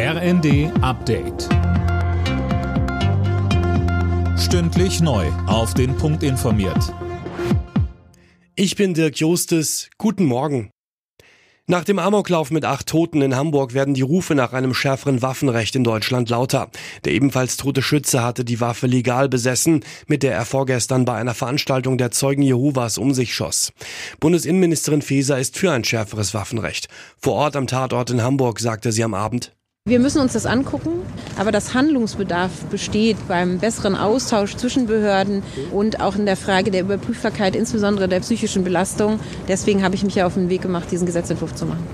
RND Update. Stündlich neu. Auf den Punkt informiert. Ich bin Dirk Jostes. Guten Morgen. Nach dem Amoklauf mit acht Toten in Hamburg werden die Rufe nach einem schärferen Waffenrecht in Deutschland lauter. Der ebenfalls tote Schütze hatte die Waffe legal besessen, mit der er vorgestern bei einer Veranstaltung der Zeugen Jehovas um sich schoss. Bundesinnenministerin Faeser ist für ein schärferes Waffenrecht. Vor Ort am Tatort in Hamburg sagte sie am Abend, wir müssen uns das angucken, aber das Handlungsbedarf besteht beim besseren Austausch zwischen Behörden und auch in der Frage der Überprüfbarkeit, insbesondere der psychischen Belastung. Deswegen habe ich mich ja auf den Weg gemacht, diesen Gesetzentwurf zu machen.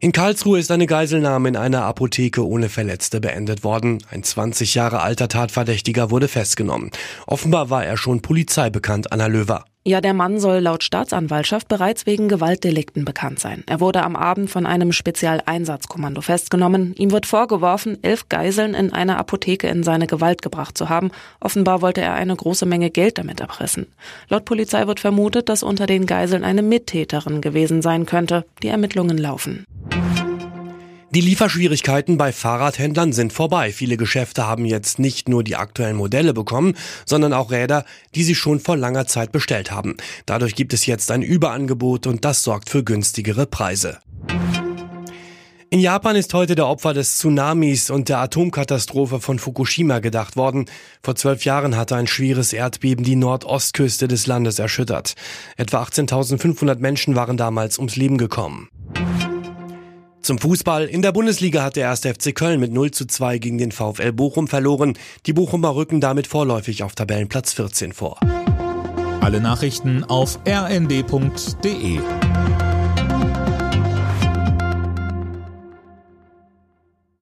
In Karlsruhe ist eine Geiselnahme in einer Apotheke ohne Verletzte beendet worden. Ein 20 Jahre alter Tatverdächtiger wurde festgenommen. Offenbar war er schon Polizei bekannt, Anna Löwer. Ja, der Mann soll laut Staatsanwaltschaft bereits wegen Gewaltdelikten bekannt sein. Er wurde am Abend von einem Spezialeinsatzkommando festgenommen. Ihm wird vorgeworfen, elf Geiseln in einer Apotheke in seine Gewalt gebracht zu haben. Offenbar wollte er eine große Menge Geld damit erpressen. Laut Polizei wird vermutet, dass unter den Geiseln eine Mittäterin gewesen sein könnte. Die Ermittlungen laufen. Die Lieferschwierigkeiten bei Fahrradhändlern sind vorbei. Viele Geschäfte haben jetzt nicht nur die aktuellen Modelle bekommen, sondern auch Räder, die sie schon vor langer Zeit bestellt haben. Dadurch gibt es jetzt ein Überangebot und das sorgt für günstigere Preise. In Japan ist heute der Opfer des Tsunamis und der Atomkatastrophe von Fukushima gedacht worden. Vor zwölf Jahren hatte ein schweres Erdbeben die Nordostküste des Landes erschüttert. Etwa 18.500 Menschen waren damals ums Leben gekommen. Zum Fußball. In der Bundesliga hat der 1. FC Köln mit 0 zu 2 gegen den VfL Bochum verloren. Die Bochumer rücken damit vorläufig auf Tabellenplatz 14 vor. Alle Nachrichten auf rnd.de